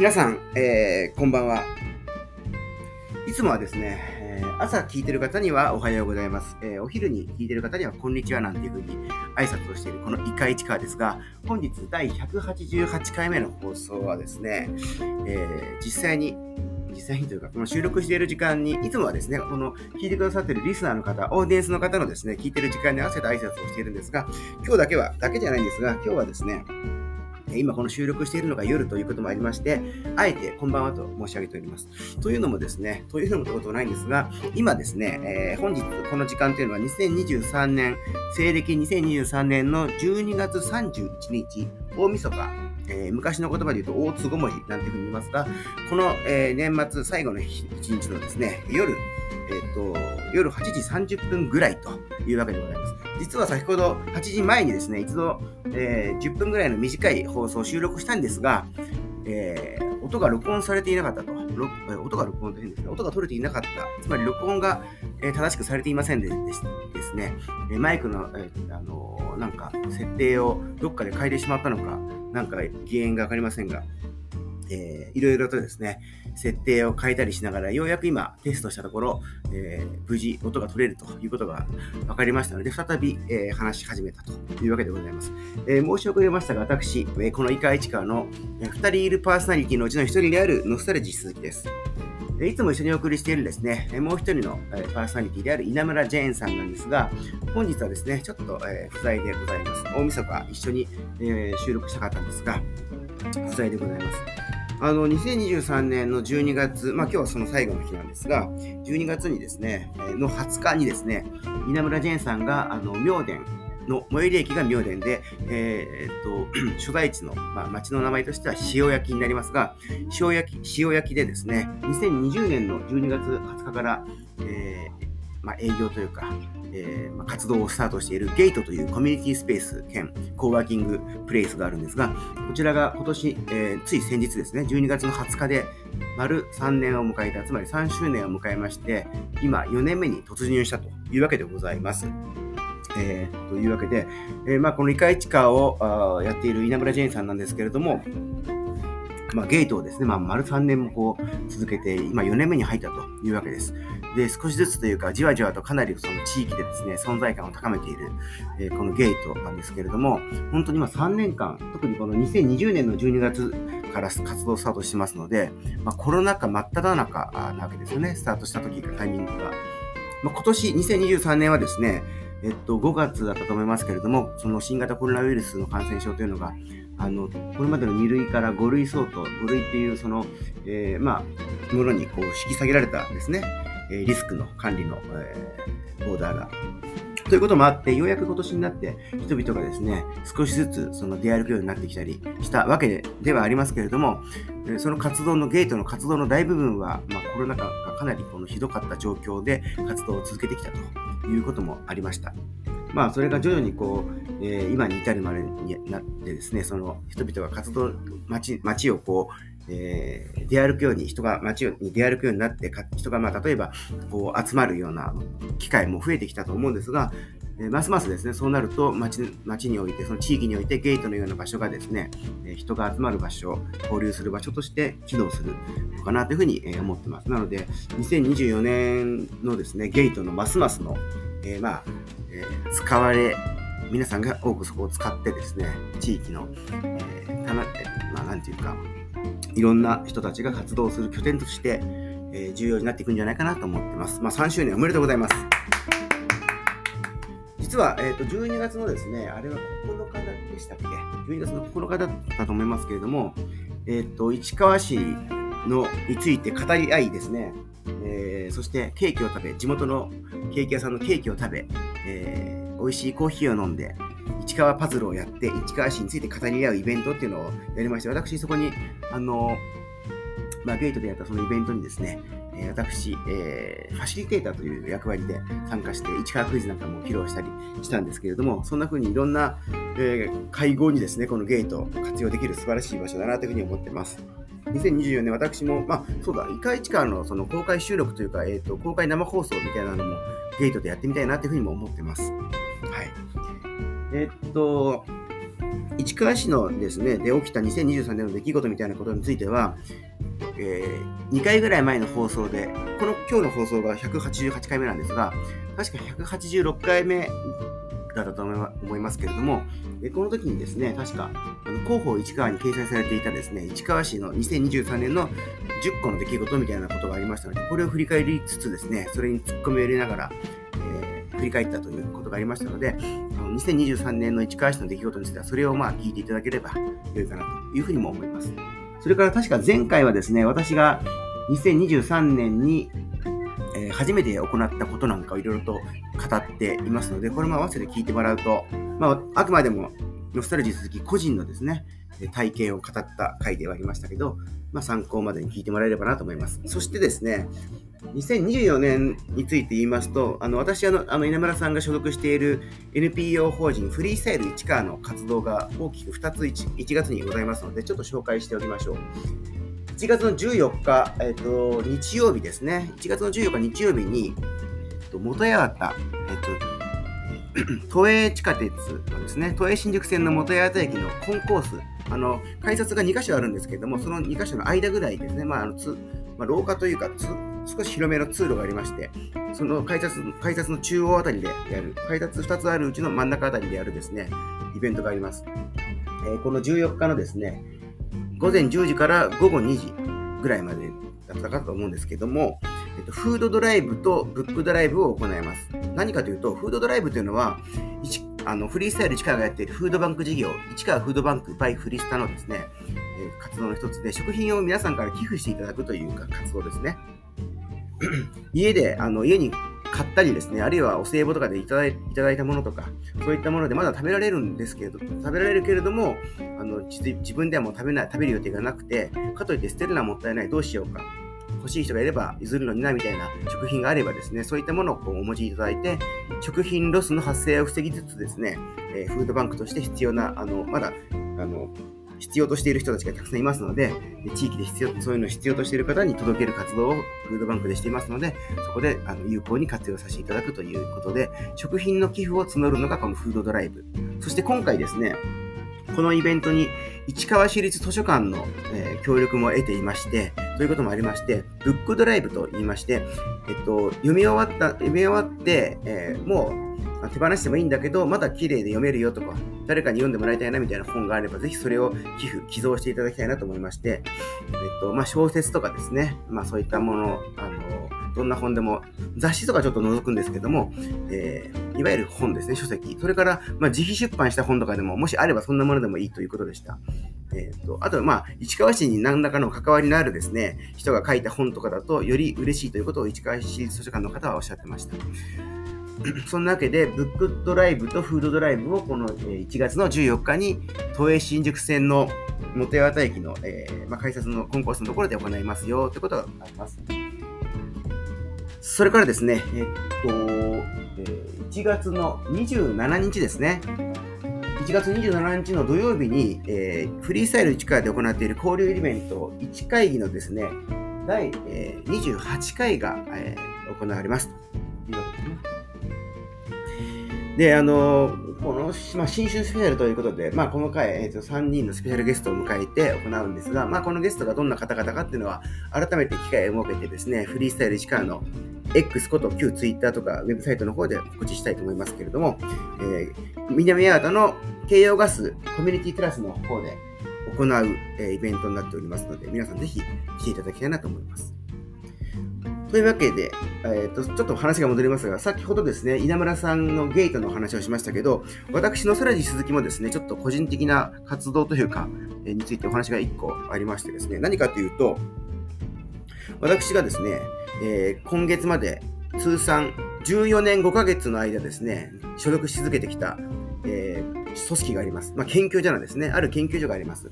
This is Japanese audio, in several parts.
皆さん、えー、こんばんは。いつもはですね、えー、朝聞いてる方にはおはようございます、えー、お昼に聞いてる方にはこんにちはなんていうふうに挨拶をしているこのイカイチカですが、本日第188回目の放送はですね、え、実際に実際にというか、この収録している時間に、いつもはですね、この聞いてくださっているリスナーの方、オーディエンスの方のですね、聞いてる時間に合わせた挨拶をしているんですが、今日だけは、だけじゃないんですが、今日はですね、今この収録しているのが夜ということもありまして、あえてこんばんはと申し上げております。というのもですね、というのもということはないんですが、今ですね、えー、本日この時間というのは2023年、西暦2023年の12月31日、大晦日、えー、昔の言葉で言うと大津ごもりなんていうふうに言いますが、この、えー、年末最後の一日のですね、夜、えっ、と、夜8時30分ぐらいというわけでございます。実は先ほど8時前にですね、一度、えー、10分ぐらいの短い放送を収録したんですが、えー、音が録音されていなかったと。音が録音というんですね。音が取れていなかった。つまり録音が、えー、正しくされていませんでですね、えマイクの、え、あのなんか設定をどっかで変えてしまったのか、なんか原因がわかりませんが、えー、いろいろとですね、設定を変えたりしながら、ようやく今テストしたところ、えー、無事音が取れるということが分かりましたので、再び、えー、話し始めたというわけでございます。え申し遅れましたが、私、えこのイカイチカの、2人いるパーソナリティのうちの1人であるノスタルジー鈴木です。いつも一緒にお送りしているですね、もう一人のパーソナリティである稲村ジェーンさんなんですが、本日はですね、ちょっと不在でございます。大晦日一緒に収録したかったんですが、不在でございます。あの、2023年の12月、まあ今日はその最後の日なんですが、12月にですね、の20日にですね、稲村ジェーンさんが、あの、明殿の、最寄り駅が明殿で、えー、っと、所在地の、まあ、町の名前としては塩焼きになりますが、塩焼き、塩焼きでですね、2020年の12月20日から、えー、まあ、営業というか、えー、活動をスタートしているゲートというコミュニティスペース兼コーワーキングプレイスがあるんですが、こちらが今年、えー、つい先日ですね、12月の20日で丸3年を迎えた、つまり3周年を迎えまして、今4年目に突入したというわけでございます。えー、というわけで、え、まあ、このイカイチカーをやっている稲村ジェーンさんなんですけれども、まあ、ゲートをですね、まあ、丸3年もこう続けて、今4年目に入ったというわけです。で、少しずつというか、じわじわとかなりその地域でですね、存在感を高めている、えー、このゲートなんですけれども、本当に今3年間、特にこの2020年の12月から活動スタートしてますので、まあ、コロナ禍真っ只中なわけですよね、スタートした時、タイミングが。まあ、今年2023年はですね、えっと、5月だったと思いますけれども、その新型コロナウイルスの感染症というのが、あの、これまでの2類から5類相当、5類っていうその、えー、まあ、ものにこう引き下げられたですね。えリスクの管理の、えー、オーダーが。ということもあって、ようやく今年になって人々がですね、少しずつその出歩くようになってきたりしたわけでではありますけれども、その活動のゲートの活動の大部分は、まあ、コロナ禍がかなりこのひどかった状況で活動を続けてきたということもありました。まあ、それが徐々にこう、えー、今に至るまでになってですね、その人々が活動、街、街をこう、えー、出歩くように、人が街に出歩くようになって、人がまあ例えばこう集まるような機会も増えてきたと思うんですが、えー、ますますですね、そうなると街街において、その地域においてゲートのような場所がですね、え、人が集まる場所、交流する場所として機能するのかなというふうに、思ってます。なので、2024年のですね、ゲートのますますの、えまあ、え使われ皆さんが多くそこを使ってですね、地域の、えー、たな、まあ、なんていうか、いろんな人たちが活動する拠点として、え、重要になっていくんじゃないかなと思ってます。まあ、3周年おめでとうございます。実は、えーと、12月のですね、あれは9日でしたっけ ?12 月の9日だったと思いますけれども、えっ、ー、と、市川市のについて語り合いですね、そしてケーキを食べ、地元のケーキ屋さんのケーキを食べ、えー、美味しいコーヒーを飲んで、市川パズルをやって、市川市について語り合うイベントっていうのをやりまして、私そこに、あの、まあ、ゲートでやったそのイベントにですね、私、えー、ファシリテーターという役割で参加して、市川クイズなんかも披露したりしたんですけれども、そんな風にいろんな、えー、会合にですね、このゲートを活用できる素晴らしい場所だなというふうに思ってます。2024年、私も、まあ、そうだ、イカイチカのその公開収録というか、えっ、ー、と、公開生放送みたいなのもゲートでやってみたいなというふうにも思ってます。はい。えっと、市川市のですね、で起きた2023年の出来事みたいなことについては、えー、2回ぐらい前の放送で、この今日の放送が188回目なんですが、確か186回目だったと思いますけれども、この時にですね、確か、あの広報市川に掲載されていたですね、市川市の2023年の10個の出来事みたいなことがありましたので、これを振り返りつつですね、それに突っ込みを入れながら、えー、振り返ったということがありましたので、あの2023年の市川市の出来事については、それをまあ聞いていただければ良いかなというふうにも思います。それから確か前回はですね、私が2023年に、初めて行ったことなんかをいろいろと語っていますので、これも合わせて聞いてもらうと、まあ、あくまでもノスタルジー続き個人のですね、体験を語った回ではありましたけど、まあ、参考までに聞いてもらえればなと思います。そしてですね、2024年について言いますと、あの私あの、あの稲村さんが所属している NPO 法人フリースタイル市川の活動が大きく2つ 1, 1月にございますので、ちょっと紹介しておきましょう。1月の14日、えっ、と、日曜日ですね。1月の14日日曜日に、と、元八幡、えっ、と、都営地下鉄のですね、都営新宿線の元八幡駅のコンコース、あの、改札が2箇所あるんですけれども、その2箇所の間ぐらいですね、まあ、あのつまあ、廊下というか少し広めの通路がありまして、その改札改札の中央あたりでやる、改札2つあるうちの真ん中あたりでやるですね、イベントがあります。えー、この14日のですね、午前10時から午後2時ぐらいまでだったかと思うんですけども、えっと、フードドライブとブックドライブを行います。何かというと、フードドライブというのは、あのフリースタイル市川がやっているフードバンク事業、市川フードバンク by フリスタのですね、えー、活動の一つで、食品を皆さんから寄付していただくというか活動ですね。家で、あの家に買ったりですね、あるいはお歳暮とかでいただいたものとか、そういったものでまだ食べられるんですけれど、食べられるけれども、あの自分ではもう食べない、食べる予定がなくて、かといって捨てるのはもったいない、どうしようか。欲しい人がいれば譲るのになみたいな食品があればですね、そういったものをこうお持ちいただいて、食品ロスの発生を防ぎつつですね、え、フードバンクとして必要な、あの、まだ、あの、必要としている人たちがたくさんいますので、地域で必要、そういうのを必要としている方に届ける活動をフードバンクでしていますので、そこであの有効に活用させていただくということで、食品の寄付を募るのがこのフードドライブ。そして今回ですね、このイベントに市川市立図書館の、え、協力も得ていまして、ということもありまして、ブックドライブと言いまして、えっと、読み終わった、読み終わって、えー、もう手放してもいいんだけど、まだ綺麗で読めるよとか、誰かに読んでもらいたいなみたいな本があれば、ぜひそれを寄付、寄贈していただきたいなと思いまして、えっと、まあ、小説とかですね、まあ、そういったもの、あの、どんな本でも、雑誌とかちょっと覗くんですけども、えー、いわゆる本ですね、書籍。それから、まあ、自費出版した本とかでも、もしあればそんなものでもいいということでした。えーと、あと、まあ、市川市に何らかの関わりのあるですね、人が書いた本とかだと、より嬉しいということを市川市図書館の方はおっしゃってました。そんなわけで、ブックドライブとフードドライブをこの1月の14日に、都営新宿線の元八幡駅の、えーまあ、改札のコンコースのところで行いますよということがあります。それからですね、えっと、1月の27日ですね。1月27日の土曜日に、えー、フリースタイル市川で行っている交流イベント1会議のですね、第、えー、28回が、えー、行われますというわけで。あのこの、まあ、新春スペシャルということで、まあ、この回、えーと、3人のスペシャルゲストを迎えて行うんですが、まあ、このゲストがどんな方々かっていうのは、改めて機会を設けてですね、フリースタイル市川の X こと旧 Twitter とかウェブサイトの方で告知したいと思いますけれども、えー、南八幡の京葉ガスコミュニティクラスの方で行う、えー、イベントになっておりますので、皆さんぜひ来ていただきたいなと思います。というわけで、えーと、ちょっと話が戻りますが、先ほどですね、稲村さんのゲートの話をしましたけど、私の空地鈴木もですね、ちょっと個人的な活動というか、えー、についてお話が1個ありましてですね、何かというと、私がですね、えー、今月まで通算14年5ヶ月の間ですね、所属し続けてきた、えー、組織があります。まあ、研究所なんですね。ある研究所があります。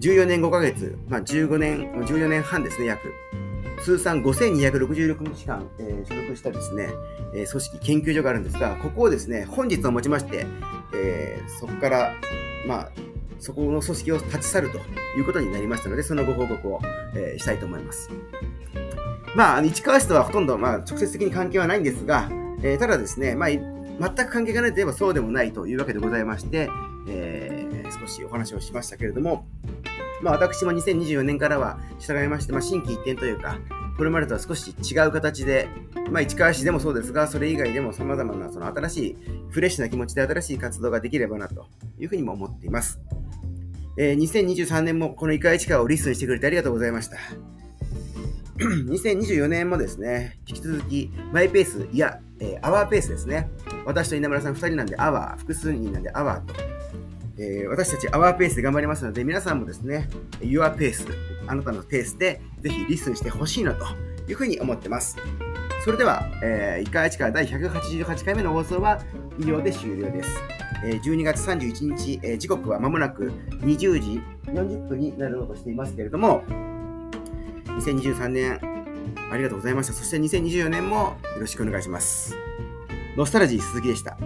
14年5ヶ月、まあ、15年、14年半ですね、約。通算5266日間、えー、所属したですね、えー、組織、研究所があるんですが、ここをですね、本日をもちまして、えー、そこから、まあ、そこの組織を立ち去るということになりましたので、そのご報告を、えー、したいと思います。まあ、市川市とはほとんど、まあ、直接的に関係はないんですが、えー、ただですね、まあ、全く関係がないといえばそうでもないというわけでございまして、えー、少しお話をしましたけれども、まあ、私も2024年からは従いまして、まあ、新規一転というか、これまでとは少し違う形で、まあ、市川市でもそうですが、それ以外でも様々なその新しい、フレッシュな気持ちで新しい活動ができればなというふうにも思っています。えー、2023年もこのイカ市川をリストにしてくれてありがとうございました。2024年もですね、引き続き、マイペース、いや、えー、アワーペースですね。私と稲村さん2人なんでアワー、複数人なんでアワーと、えー、私たちアワーペースで頑張りますので、皆さんもですね、Your ペース、あなたのペースでぜひリスンしてほしいなというふうに思ってます。それでは、えー、1回1から第188回目の放送は以上で終了です。え、12月31日、え、時刻はまもなく20時40分になろうとしていますけれども、2023年ありがとうございました。そして2024年もよろしくお願いします。ノスタルジー鈴木でした。